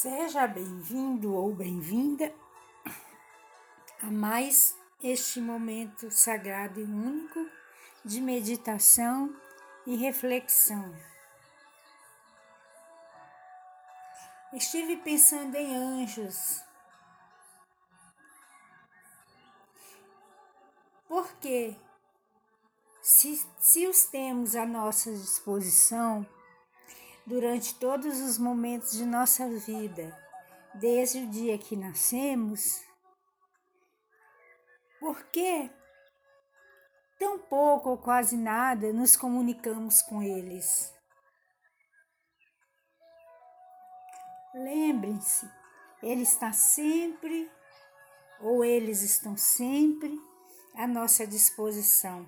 Seja bem-vindo ou bem-vinda a mais este momento sagrado e único de meditação e reflexão. Estive pensando em anjos. Porque se, se os temos à nossa disposição, durante todos os momentos de nossa vida, desde o dia que nascemos, por que tão pouco ou quase nada nos comunicamos com eles? Lembrem-se, Ele está sempre, ou eles estão sempre à nossa disposição.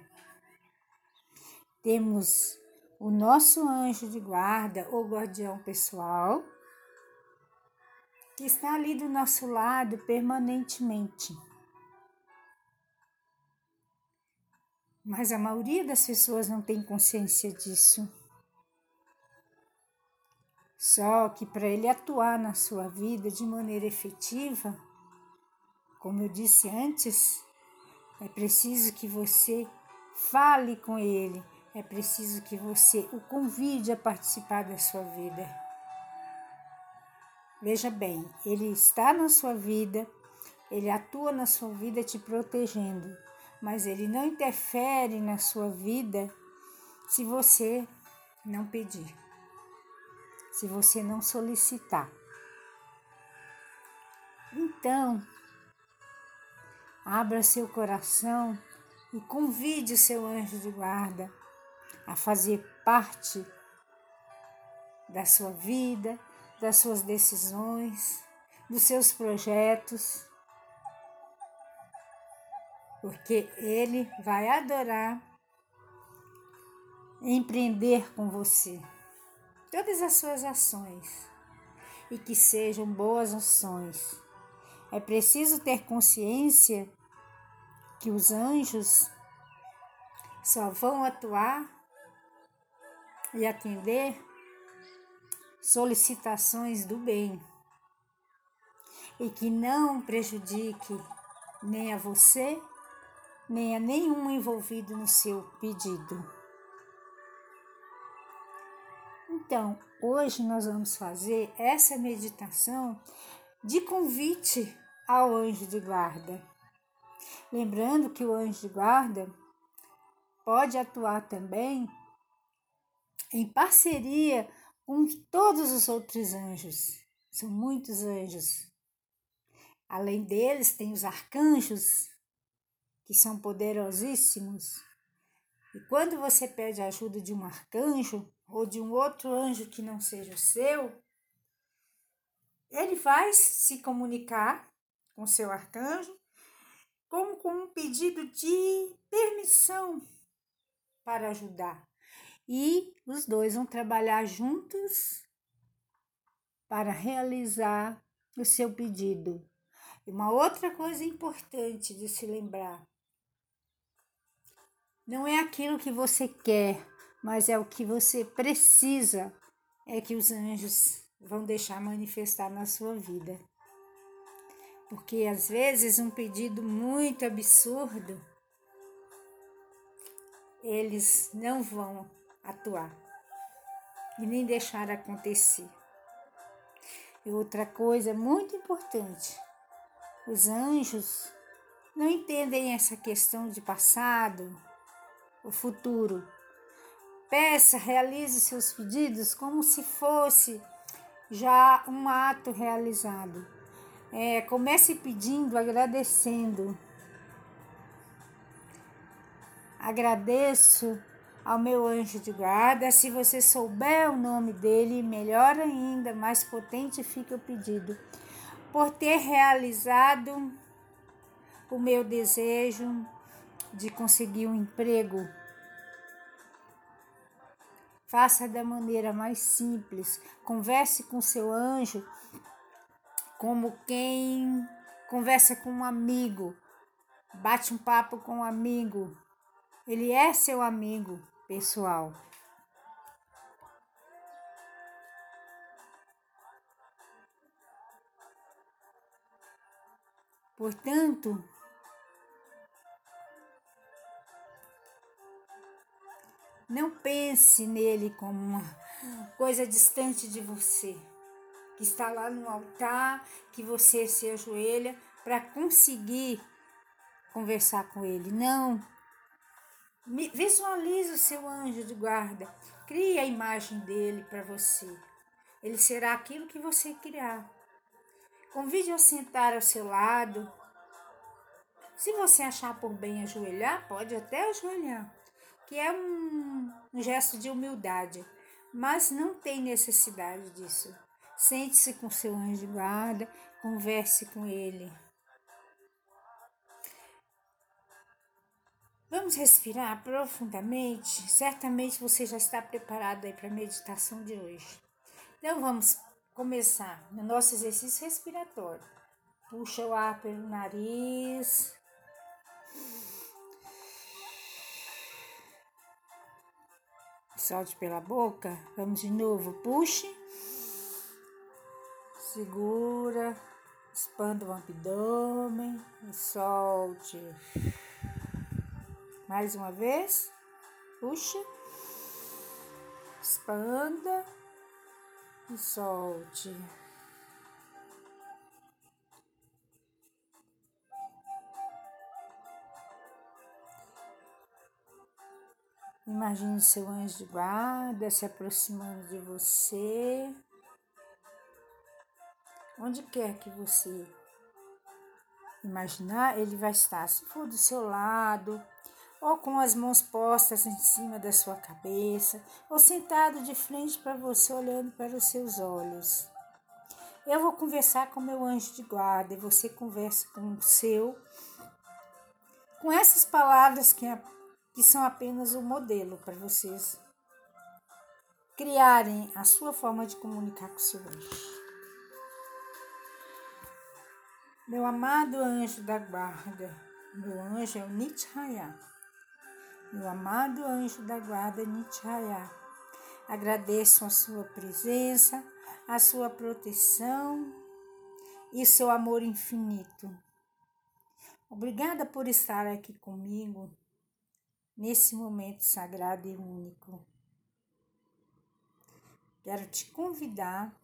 Temos o nosso anjo de guarda ou guardião pessoal, que está ali do nosso lado permanentemente. Mas a maioria das pessoas não tem consciência disso. Só que para ele atuar na sua vida de maneira efetiva, como eu disse antes, é preciso que você fale com ele, é preciso que você o convide a participar da sua vida. Veja bem, ele está na sua vida, ele atua na sua vida te protegendo, mas ele não interfere na sua vida se você não pedir, se você não solicitar. Então, abra seu coração e convide o seu anjo de guarda a fazer parte da sua vida, das suas decisões, dos seus projetos, porque ele vai adorar empreender com você todas as suas ações e que sejam boas ações. É preciso ter consciência que os anjos só vão atuar e atender solicitações do bem e que não prejudique nem a você, nem a nenhum envolvido no seu pedido. Então, hoje nós vamos fazer essa meditação de convite ao anjo de guarda. Lembrando que o anjo de guarda pode atuar também em parceria com todos os outros anjos. São muitos anjos. Além deles, tem os arcanjos, que são poderosíssimos. E quando você pede a ajuda de um arcanjo ou de um outro anjo que não seja o seu, ele vai se comunicar com seu arcanjo como com um pedido de permissão para ajudar e os dois vão trabalhar juntos para realizar o seu pedido. E uma outra coisa importante de se lembrar: não é aquilo que você quer, mas é o que você precisa, é que os anjos vão deixar manifestar na sua vida. Porque às vezes um pedido muito absurdo, eles não vão atuar e nem deixar acontecer. E outra coisa muito importante: os anjos não entendem essa questão de passado, o futuro. Peça, realize seus pedidos como se fosse já um ato realizado. É, comece pedindo, agradecendo. Agradeço ao meu anjo de guarda. Se você souber o nome dele, melhor ainda, mais potente fica o pedido. Por ter realizado o meu desejo de conseguir um emprego. Faça da maneira mais simples. Converse com seu anjo como quem conversa com um amigo. Bate um papo com um amigo. Ele é seu amigo pessoal. Portanto, não pense nele como uma coisa distante de você, que está lá no altar, que você se ajoelha para conseguir conversar com ele. Não, Visualize o seu anjo de guarda. Crie a imagem dele para você. Ele será aquilo que você criar. Convide-o a sentar ao seu lado. Se você achar por bem ajoelhar, pode até ajoelhar, que é um, um gesto de humildade, mas não tem necessidade disso. Sente-se com seu anjo de guarda, converse com ele. Vamos respirar profundamente. Certamente você já está preparado aí para a meditação de hoje. Então vamos começar no nosso exercício respiratório. Puxa o ar pelo nariz. Solte pela boca. Vamos de novo. Puxe. Segura. Expanda o abdômen e solte. Mais uma vez. Puxa. Expanda e solte. Imagine seu anjo de guarda se aproximando de você. Onde quer que você imaginar, ele vai estar. Se for do seu lado, ou com as mãos postas em cima da sua cabeça, ou sentado de frente para você, olhando para os seus olhos. Eu vou conversar com meu anjo de guarda e você conversa com o seu, com essas palavras que, é, que são apenas um modelo para vocês criarem a sua forma de comunicar com o seu anjo. Meu amado anjo da guarda, meu anjo é o Nichaya meu amado anjo da guarda Nichaya. Agradeço a sua presença, a sua proteção e seu amor infinito. Obrigada por estar aqui comigo nesse momento sagrado e único. Quero te convidar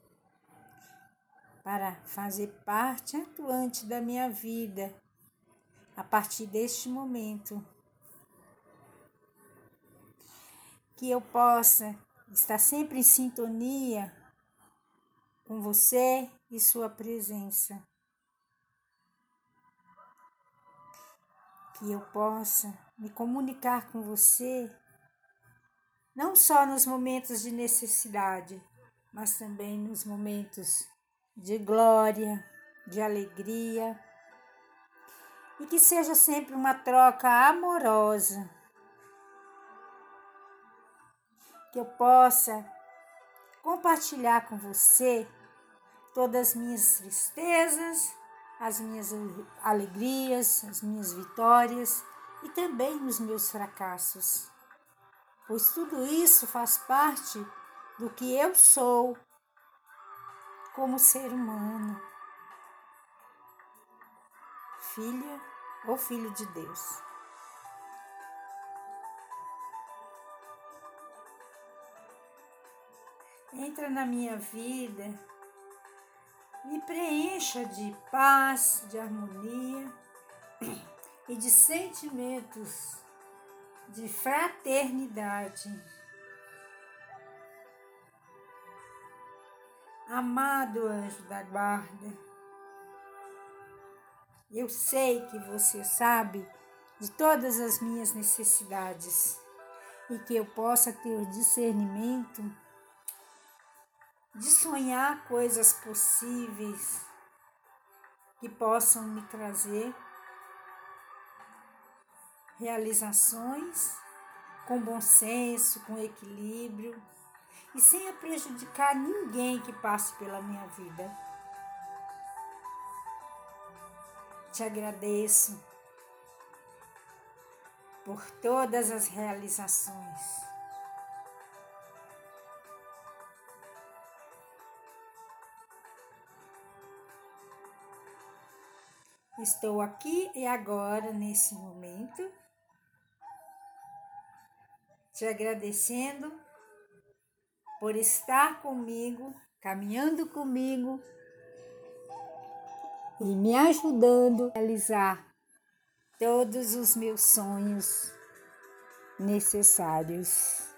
para fazer parte atuante da minha vida a partir deste momento que eu possa estar sempre em sintonia com você e sua presença. Que eu possa me comunicar com você, não só nos momentos de necessidade, mas também nos momentos de glória, de alegria, e que seja sempre uma troca amorosa que eu possa compartilhar com você todas as minhas tristezas, as minhas alegrias, as minhas vitórias e também os meus fracassos. Pois tudo isso faz parte do que eu sou como ser humano, filha ou filho de Deus. Entra na minha vida, me preencha de paz, de harmonia e de sentimentos de fraternidade. Amado anjo da guarda, eu sei que você sabe de todas as minhas necessidades e que eu possa ter discernimento de sonhar coisas possíveis que possam me trazer realizações com bom senso, com equilíbrio e sem prejudicar ninguém que passe pela minha vida. Te agradeço por todas as realizações estou aqui e agora, nesse momento, te agradecendo por estar comigo, caminhando comigo e me ajudando a realizar todos os meus sonhos necessários.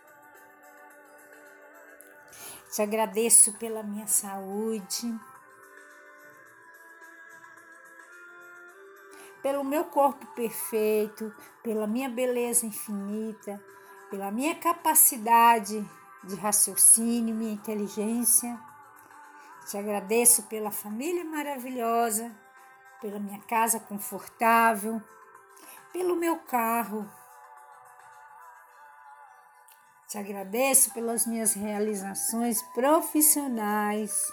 Te agradeço pela minha saúde, pelo meu corpo perfeito, pela minha beleza infinita, pela minha capacidade de raciocínio, minha inteligência. Te agradeço pela família maravilhosa, pela minha casa confortável, pelo meu carro te agradeço pelas minhas realizações profissionais.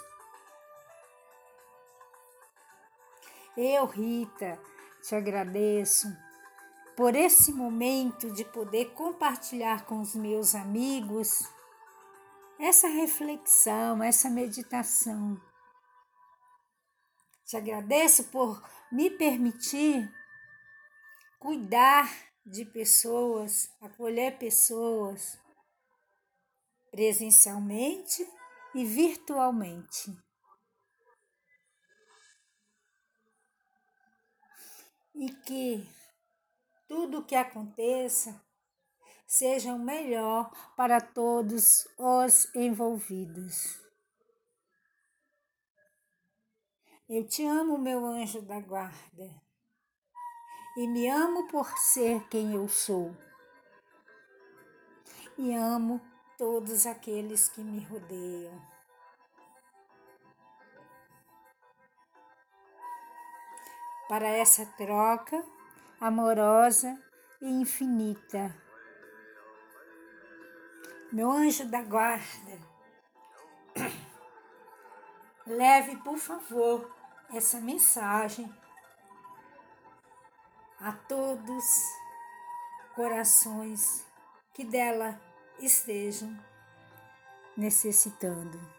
Eu, Rita, te agradeço por esse momento de poder compartilhar com os meus amigos essa reflexão, essa meditação. Te agradeço por me permitir cuidar de pessoas, acolher pessoas presencialmente e virtualmente. E que tudo o que aconteça seja o melhor para todos os envolvidos. Eu te amo, meu anjo da guarda, e me amo por ser quem eu sou. E amo todos aqueles que me rodeiam. Para essa troca amorosa e infinita. Meu anjo da guarda, leve, por favor, essa mensagem a todos corações que dela estejam necessitando.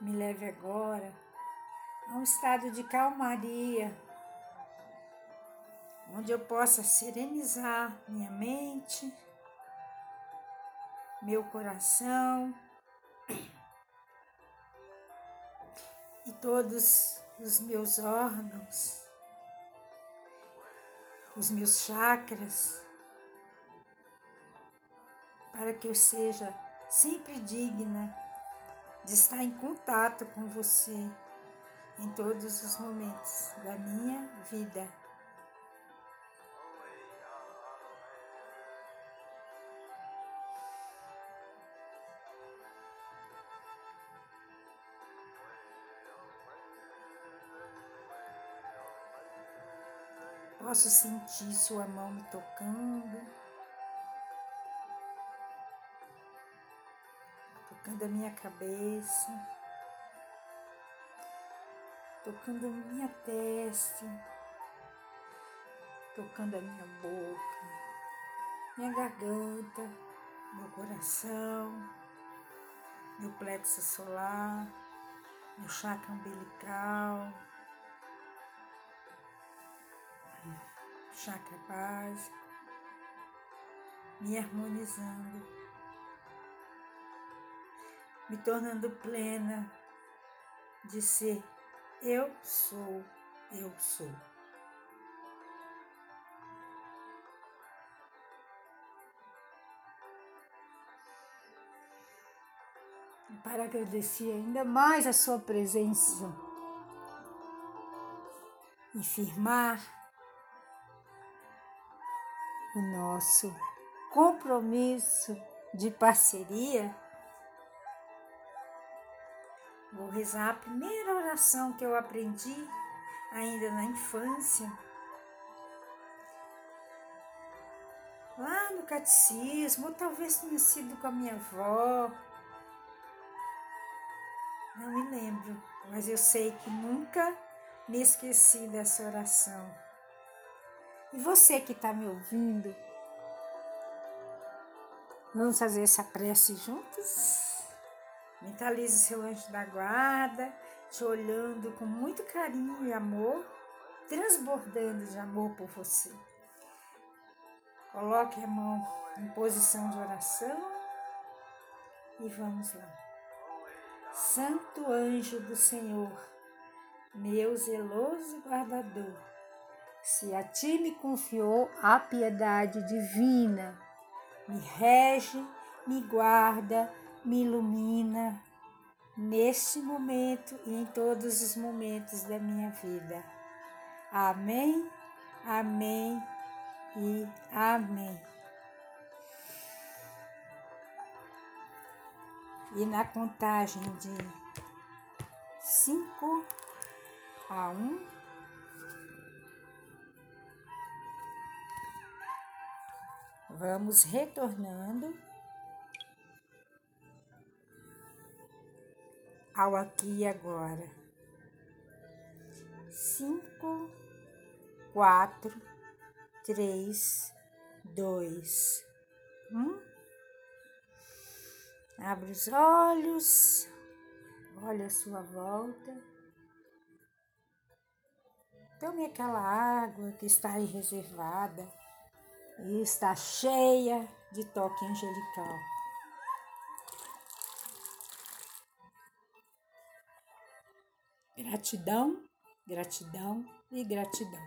Me leve agora a um estado de calmaria, onde eu possa serenizar minha mente, meu coração e todos os meus órgãos, os meus chakras, para que eu seja sempre digna de estar em contato com você em todos os momentos da minha vida. Posso sentir sua mão me tocando, tocando a minha cabeça, tocando a minha testa, tocando a minha boca, minha garganta, meu coração, meu plexo solar, meu chakra umbilical chakra básico, me harmonizando, me tornando plena de ser eu sou, eu sou. Para agradecer ainda mais a sua presença e firmar o nosso compromisso de parceria, vou rezar a primeira oração que eu aprendi ainda na infância. Lá no catecismo, ou talvez tenha sido com a minha avó. Não me lembro, mas eu sei que nunca me esqueci dessa oração E você que está me ouvindo, vamos fazer essa prece juntos? Mentalize seu anjo da guarda, te olhando com muito carinho e amor, transbordando de amor por você. Coloque a mão em posição de oração e vamos lá. Santo anjo do Senhor, meu zeloso guardador, se a ti me confiou a piedade divina, me rege, me guarda, me ilumina neste momento e em todos os momentos da minha vida. Amém, amém e amém. E na contagem de cinco a um, vamos retornando ao aqui e agora. Cinco, quatro, três, dois, um. Abre os olhos, olha a sua volta. Tome aquela água que está aí reservada e está cheia de toque angelical. Gratidão, gratidão e gratidão.